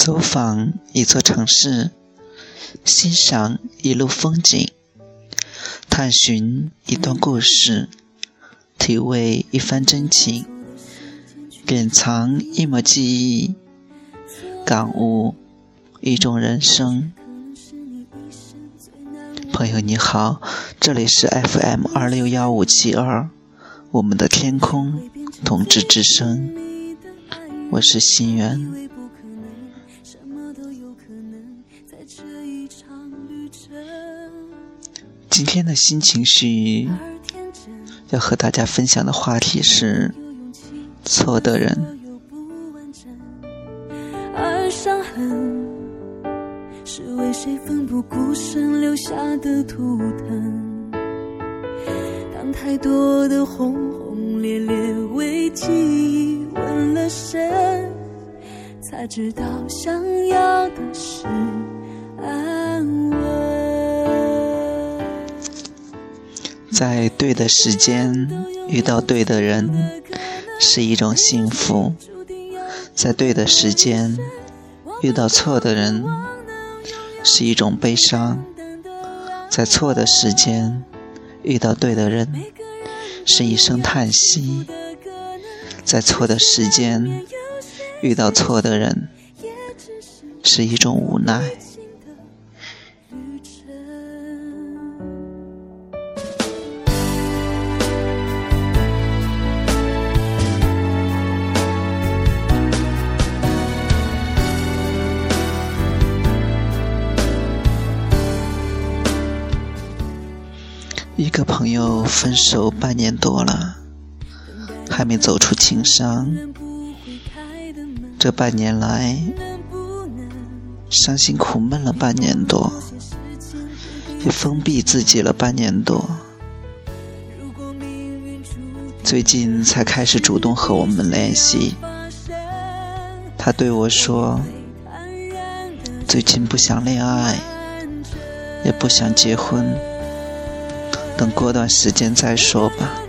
走访一座城市，欣赏一路风景，探寻一段故事，体味一番真情，典藏一抹记忆，感悟一种人生。朋友你好，这里是 FM 二六幺五七二，我们的天空同志之声，我是心源。今天的心情是要和大家分享的话题是错的人。而伤痕是为谁奋不顾身留下的图腾？当太多的轰轰烈烈为记忆纹了身，才知道想要的是安稳。在对的时间遇到对的人是一种幸福，在对的时间遇到错的人是一种悲伤，在错的时间遇到对的人是一声叹息，在错的时间遇到错的人是一种无奈。分手半年多了，还没走出情伤。这半年来，伤心苦闷了半年多，也封闭自己了半年多。最近才开始主动和我们联系。他对我说：“最近不想恋爱，也不想结婚。”等过段时间再说吧。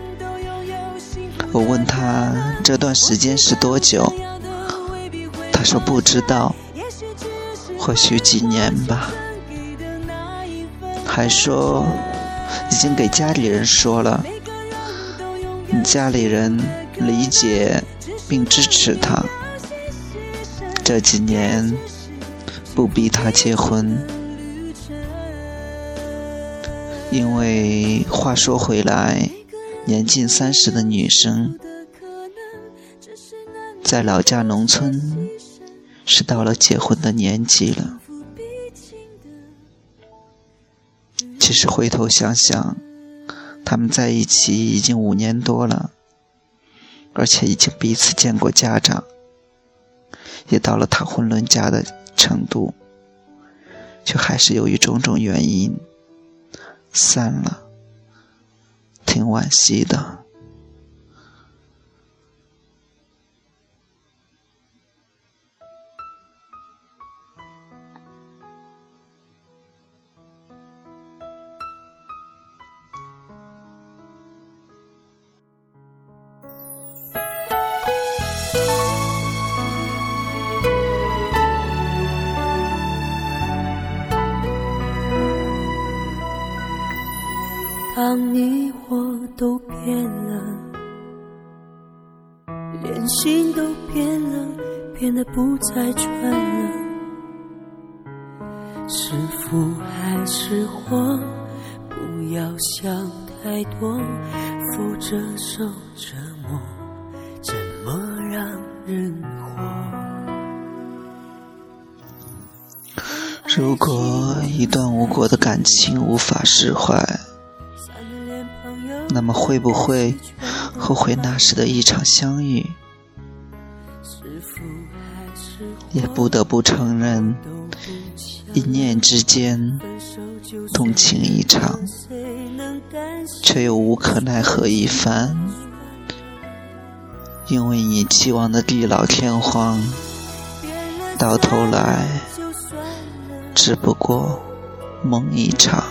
我问他这段时间是多久，他说不知道，或许几年吧。还说已经给家里人说了，家里人理解并支持他，这几年不逼他结婚。因为话说回来，年近三十的女生，在老家农村是到了结婚的年纪了。其实回头想想，他们在一起已经五年多了，而且已经彼此见过家长，也到了谈婚论嫁的程度，却还是由于种种原因。散了，挺惋惜的。不再纯了，是福还是祸？不要想太多，负着受折磨，怎么让人活？如果一段无果的感情无法释怀。那么会不会后悔那时的一场相遇？也不得不承认，一念之间动情一场，却又无可奈何一番。因为你期望的地老天荒，到头来只不过梦一场。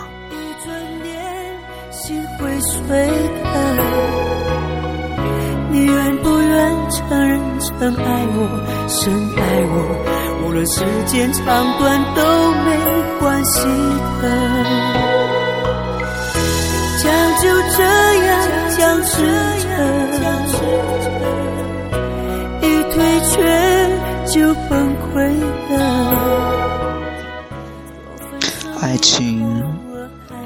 你愿不愿承认曾爱我，深爱我？无论时间长短都没关系的，将就这样僵持着，一退却就崩溃了。爱情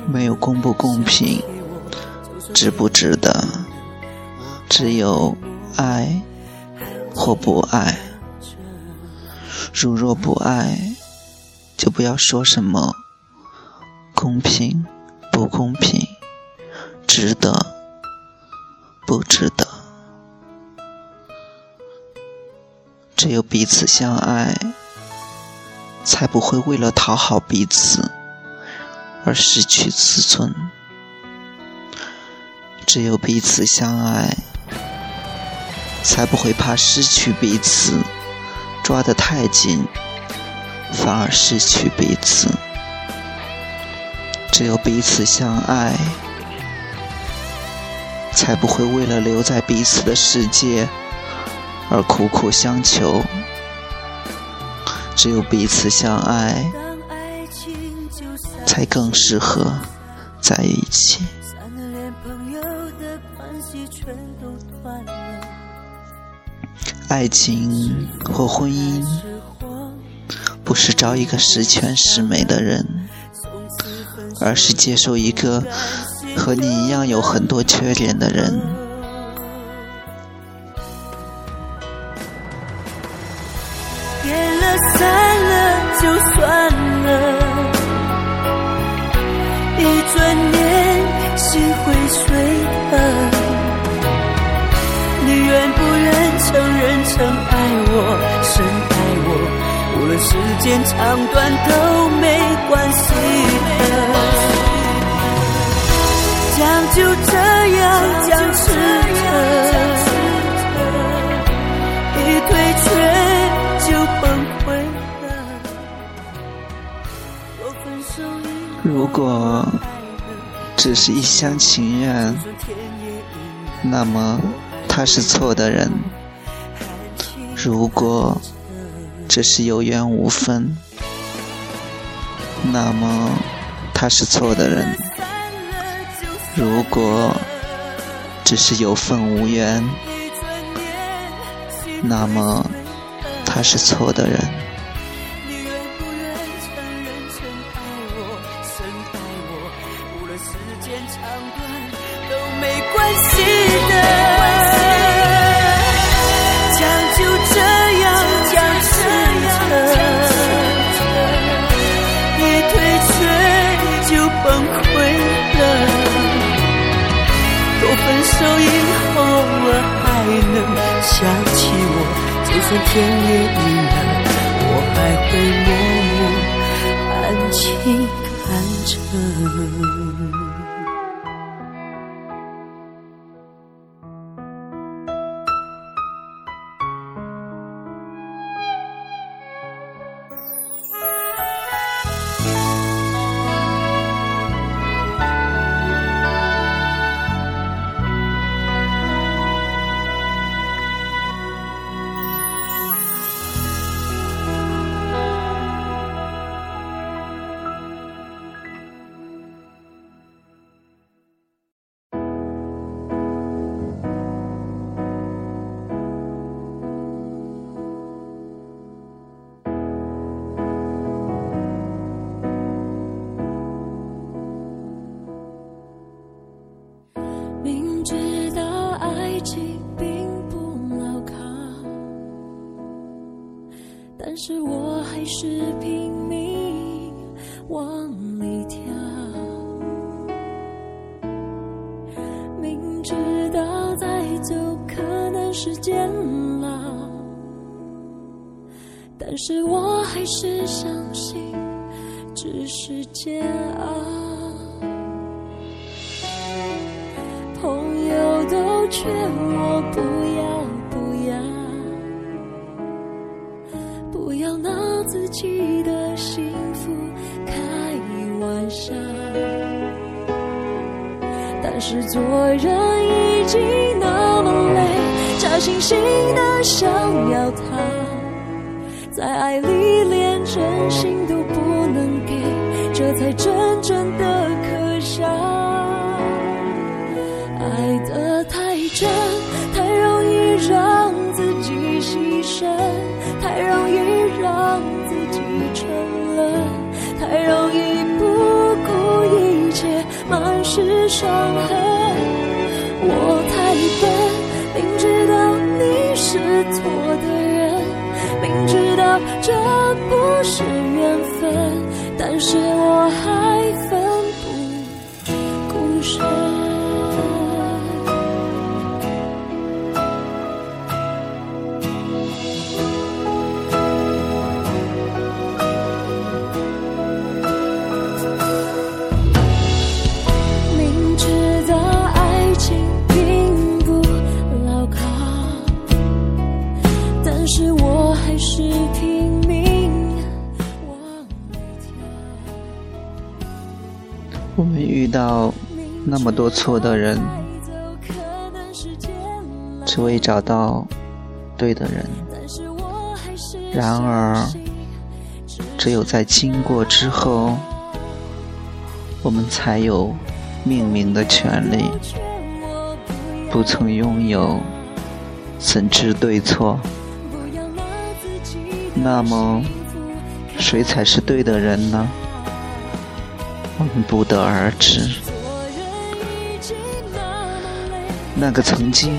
没有公不公平，值不值得，只有爱或不爱。如若不爱，就不要说什么公平不公平，值得不值得。只有彼此相爱，才不会为了讨好彼此而失去自尊。只有彼此相爱，才不会怕失去彼此。抓得太紧，反而失去彼此。只有彼此相爱，才不会为了留在彼此的世界而苦苦相求。只有彼此相爱，才更适合在一起。爱情或婚姻，不是找一个十全十美的人，而是接受一个和你一样有很多缺点的人。我，深爱我，无论时间长短都没关系的，将就这样僵持着，一退却就崩溃了。如果只是一厢情愿，那么他是错的人。如果只是有缘无分，那么他是错的人；如果只是有份无缘，那么他是错的人。时间长短都没关系算天也阴了，我还会默默安静看着。时间了，但是我还是相信只是煎熬。朋友都劝我不要。不要，不要拿自己的幸福开玩笑，但是做人已经心，的想要他，在爱里连真心都不能给，这才真正的可笑。爱得太真，太容易让自己牺牲，太容易让自己沉沦，太容易不顾一切，满是伤痕。是缘分，但是我还奋不顾身。明知道爱情并不牢靠，但是我还是我们遇到那么多错的人，只为找到对的人。然而，只有在经过之后，我们才有命名的权利。不曾拥有，怎知对错？那么，谁才是对的人呢？我们不得而知。那个曾经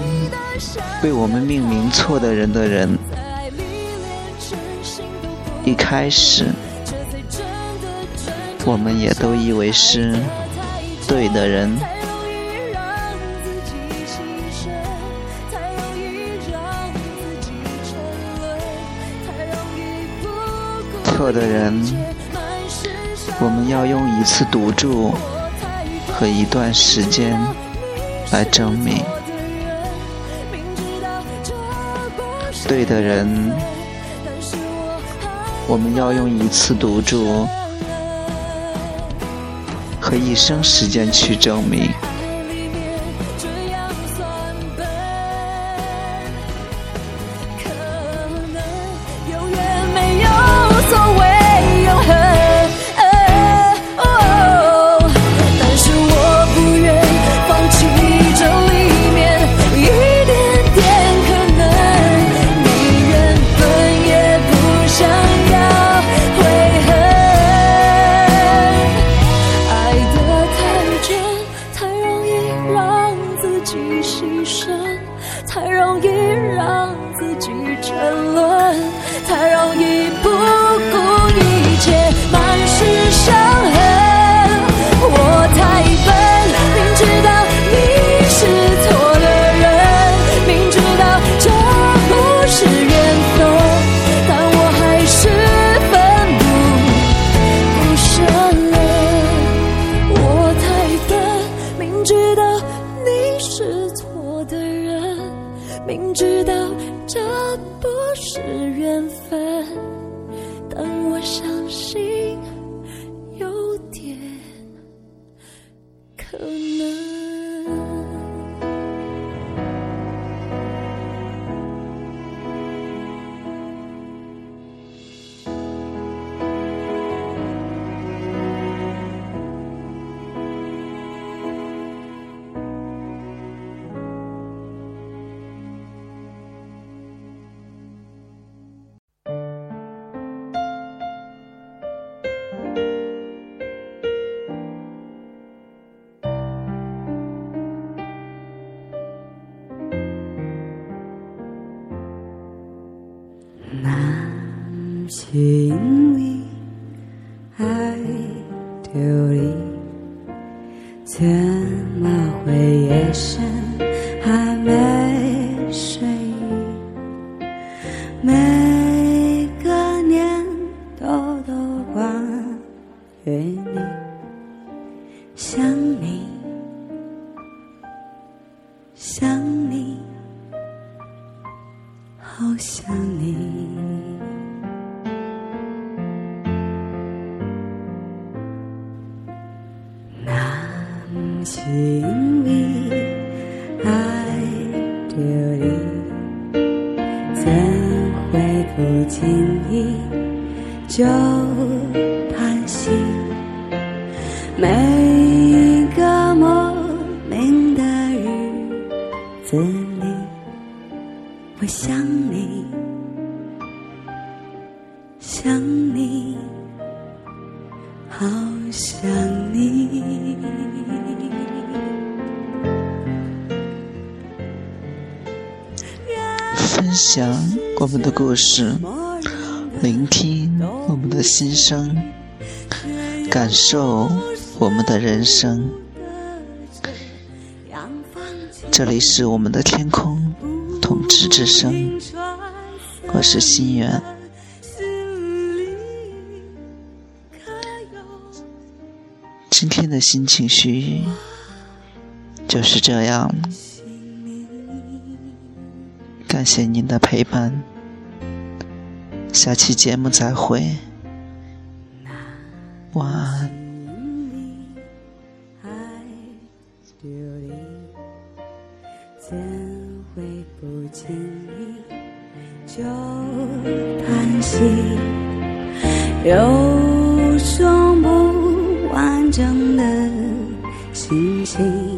被我们命名错的人的人，一开始我们也都以为是对的人。错的人，我们要用一次赌注和一段时间来证明。对的人，我们要用一次赌注和一生时间去证明。心里爱丢你，怎么会夜深还没睡？每个念头都关于你，想你，想你。好想你。男心里爱丢你，怎会不经意就叹息。每个莫名的日子里，我想你，想你，好想你。享我们的故事，聆听我们的心声，感受我们的人生。这里是我们的天空，统治之声，我是心源。今天的心情絮语就是这样。感谢您的陪伴，下期节目再会，晚安。怎会不经意就叹息？有双不完整的星星，